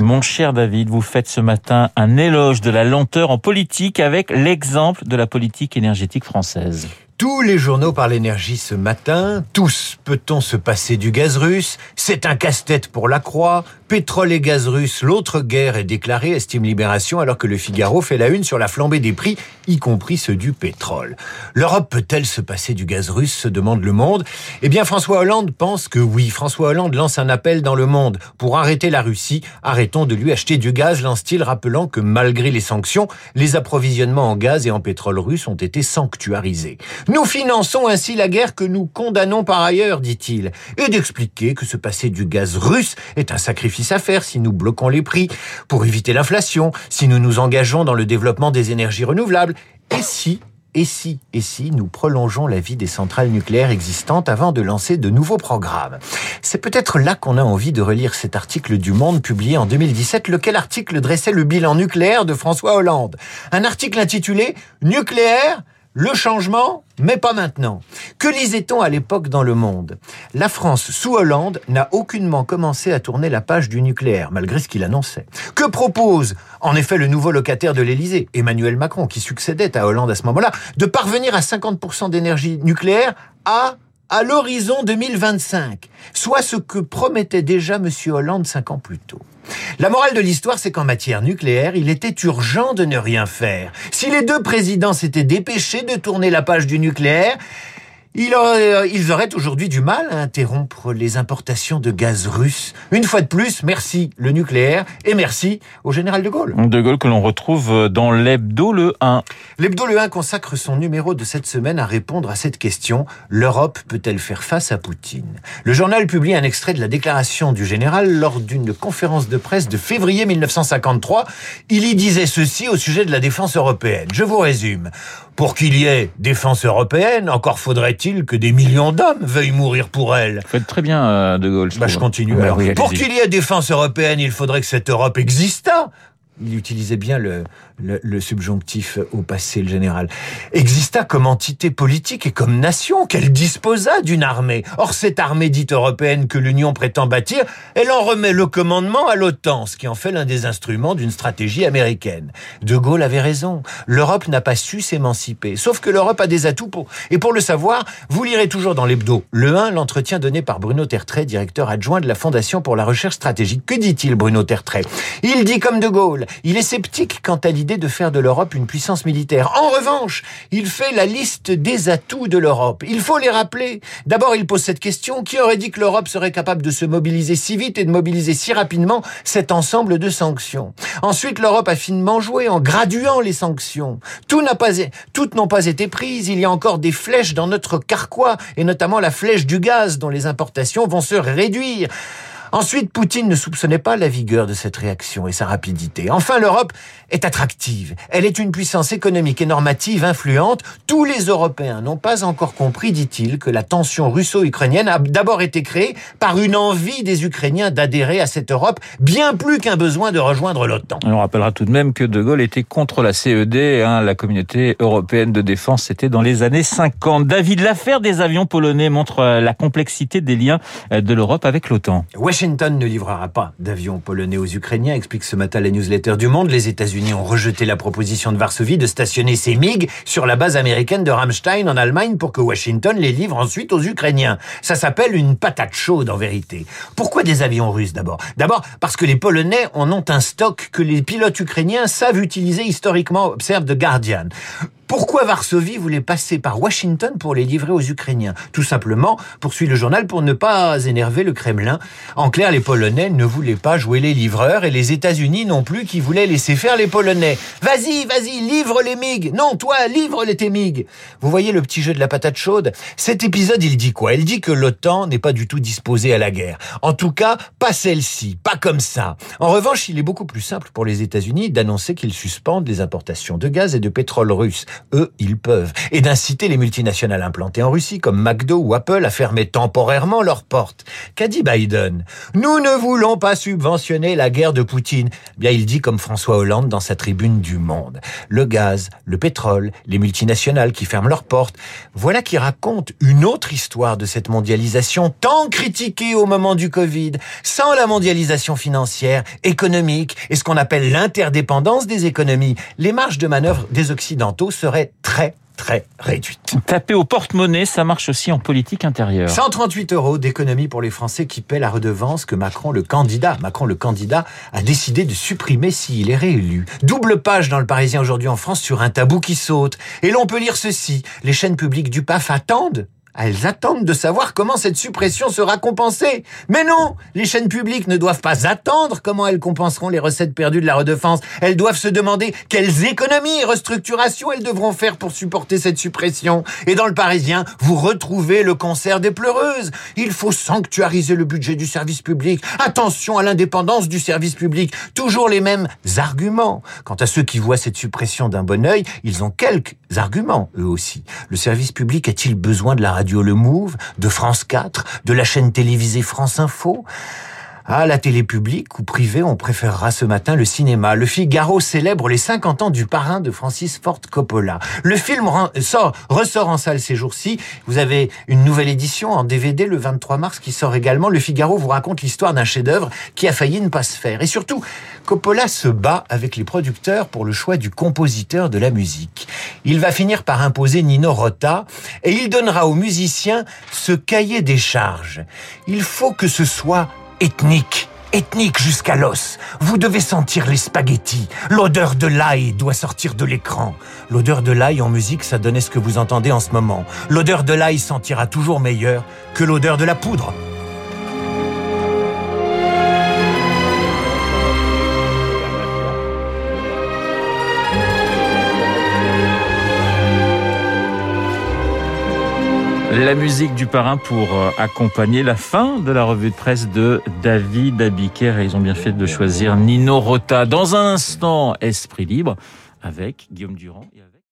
Mon cher David, vous faites ce matin un éloge de la lenteur en politique avec l'exemple de la politique énergétique française. Tous les journaux parlent énergie ce matin. Tous peut-on se passer du gaz russe? C'est un casse-tête pour la Croix. Pétrole et gaz russe, l'autre guerre est déclarée, estime Libération, alors que le Figaro fait la une sur la flambée des prix, y compris ceux du pétrole. L'Europe peut-elle se passer du gaz russe? se demande le monde. Eh bien, François Hollande pense que oui. François Hollande lance un appel dans le monde pour arrêter la Russie. Arrêtons de lui acheter du gaz, lance-t-il, rappelant que malgré les sanctions, les approvisionnements en gaz et en pétrole russe ont été sanctuarisés. Nous finançons ainsi la guerre que nous condamnons par ailleurs, dit-il, et d'expliquer que se passer du gaz russe est un sacrifice à faire si nous bloquons les prix, pour éviter l'inflation, si nous nous engageons dans le développement des énergies renouvelables, et si et si, et si nous prolongeons la vie des centrales nucléaires existantes avant de lancer de nouveaux programmes C'est peut-être là qu'on a envie de relire cet article du Monde publié en 2017, lequel article dressait le bilan nucléaire de François Hollande. Un article intitulé Nucléaire le changement, mais pas maintenant. Que lisait-on à l'époque dans le monde? La France, sous Hollande, n'a aucunement commencé à tourner la page du nucléaire, malgré ce qu'il annonçait. Que propose, en effet, le nouveau locataire de l'Élysée, Emmanuel Macron, qui succédait à Hollande à ce moment-là, de parvenir à 50% d'énergie nucléaire à à l'horizon 2025, soit ce que promettait déjà M. Hollande cinq ans plus tôt. La morale de l'histoire, c'est qu'en matière nucléaire, il était urgent de ne rien faire. Si les deux présidents s'étaient dépêchés de tourner la page du nucléaire, ils auraient, ils auraient aujourd'hui du mal à interrompre les importations de gaz russe. Une fois de plus, merci le nucléaire et merci au général de Gaulle. De Gaulle que l'on retrouve dans l'hebdo le 1. L'hebdo le 1 consacre son numéro de cette semaine à répondre à cette question. L'Europe peut-elle faire face à Poutine? Le journal publie un extrait de la déclaration du général lors d'une conférence de presse de février 1953. Il y disait ceci au sujet de la défense européenne. Je vous résume. Pour qu'il y ait défense européenne, encore faudrait-il que des millions d'hommes veuillent mourir pour elle. Vous faites très bien, euh, De Gaulle. Je, bah, je continue. Ouais, alors. oui, pour qu'il y ait défense européenne, il faudrait que cette Europe existât. Il utilisait bien le, subjonctif au passé, le général. Exista comme entité politique et comme nation, qu'elle disposa d'une armée. Or, cette armée dite européenne que l'Union prétend bâtir, elle en remet le commandement à l'OTAN, ce qui en fait l'un des instruments d'une stratégie américaine. De Gaulle avait raison. L'Europe n'a pas su s'émanciper. Sauf que l'Europe a des atouts. Et pour le savoir, vous lirez toujours dans l'hebdo. Le 1, l'entretien donné par Bruno Tertrais, directeur adjoint de la Fondation pour la recherche stratégique. Que dit-il, Bruno Tertrais? Il dit comme De Gaulle, il est sceptique quant à l'idée de faire de l'Europe une puissance militaire. En revanche, il fait la liste des atouts de l'Europe. Il faut les rappeler. D'abord, il pose cette question. Qui aurait dit que l'Europe serait capable de se mobiliser si vite et de mobiliser si rapidement cet ensemble de sanctions? Ensuite, l'Europe a finement joué en graduant les sanctions. Tout n'a pas, toutes n'ont pas été prises. Il y a encore des flèches dans notre carquois, et notamment la flèche du gaz, dont les importations vont se réduire. Ensuite, Poutine ne soupçonnait pas la vigueur de cette réaction et sa rapidité. Enfin, l'Europe est attractive. Elle est une puissance économique et normative influente. Tous les Européens n'ont pas encore compris, dit-il, que la tension russo-ukrainienne a d'abord été créée par une envie des Ukrainiens d'adhérer à cette Europe, bien plus qu'un besoin de rejoindre l'OTAN. On rappellera tout de même que De Gaulle était contre la CED, hein, la communauté européenne de défense, c'était dans les années 50. David, l'affaire des avions polonais montre la complexité des liens de l'Europe avec l'OTAN. Washington ne livrera pas d'avions polonais aux Ukrainiens, explique ce matin la newsletter du Monde. Les États-Unis ont rejeté la proposition de Varsovie de stationner ses MiG sur la base américaine de Ramstein en Allemagne pour que Washington les livre ensuite aux Ukrainiens. Ça s'appelle une patate chaude en vérité. Pourquoi des avions russes d'abord? D'abord parce que les Polonais en ont un stock que les pilotes ukrainiens savent utiliser historiquement, observe The Guardian. Pourquoi Varsovie voulait passer par Washington pour les livrer aux Ukrainiens? Tout simplement, poursuit le journal, pour ne pas énerver le Kremlin. En clair, les Polonais ne voulaient pas jouer les livreurs et les États-Unis non plus qui voulaient laisser faire les Polonais. Vas-y, vas-y, livre les MiG Non, toi, livre les tes MiG Vous voyez le petit jeu de la patate chaude? Cet épisode, il dit quoi? Il dit que l'OTAN n'est pas du tout disposée à la guerre. En tout cas, pas celle-ci, pas comme ça. En revanche, il est beaucoup plus simple pour les États-Unis d'annoncer qu'ils suspendent les importations de gaz et de pétrole russe. Eux, ils peuvent. Et d'inciter les multinationales implantées en Russie, comme McDo ou Apple, à fermer temporairement leurs portes. Qu'a dit Biden? Nous ne voulons pas subventionner la guerre de Poutine. Bien, il dit comme François Hollande dans sa tribune du Monde. Le gaz, le pétrole, les multinationales qui ferment leurs portes. Voilà qui raconte une autre histoire de cette mondialisation tant critiquée au moment du Covid. Sans la mondialisation financière, économique et ce qu'on appelle l'interdépendance des économies, les marges de manœuvre des Occidentaux seraient très très réduites. Taper au porte-monnaie, ça marche aussi en politique intérieure. 138 euros d'économie pour les Français qui paient la redevance que Macron, le candidat, Macron, le candidat, a décidé de supprimer s'il est réélu. Double page dans le Parisien aujourd'hui en France sur un tabou qui saute. Et l'on peut lire ceci. Les chaînes publiques du PAF attendent elles attendent de savoir comment cette suppression sera compensée. Mais non, les chaînes publiques ne doivent pas attendre comment elles compenseront les recettes perdues de la redefense. Elles doivent se demander quelles économies et restructurations elles devront faire pour supporter cette suppression. Et dans le Parisien, vous retrouvez le concert des pleureuses. Il faut sanctuariser le budget du service public. Attention à l'indépendance du service public. Toujours les mêmes arguments. Quant à ceux qui voient cette suppression d'un bon œil, ils ont quelques arguments, eux aussi. Le service public a-t-il besoin de la radio Le Move, de France 4, de la chaîne télévisée France Info. À la télé publique ou privée, on préférera ce matin le cinéma. Le Figaro célèbre les 50 ans du parrain de Francis Ford Coppola. Le film sort, ressort en salle ces jours-ci. Vous avez une nouvelle édition en DVD le 23 mars qui sort également. Le Figaro vous raconte l'histoire d'un chef-d'œuvre qui a failli ne pas se faire. Et surtout, Coppola se bat avec les producteurs pour le choix du compositeur de la musique. Il va finir par imposer Nino Rota et il donnera aux musiciens ce cahier des charges. Il faut que ce soit ethnique, ethnique jusqu'à l'os. Vous devez sentir les spaghettis. L'odeur de l'ail doit sortir de l'écran. L'odeur de l'ail en musique, ça donnait ce que vous entendez en ce moment. L'odeur de l'ail sentira toujours meilleur que l'odeur de la poudre. La musique du parrain pour euh, accompagner la fin de la revue de presse de David Abiker. Et ils ont bien fait de choisir Nino Rota. Dans un instant, Esprit libre avec Guillaume Durand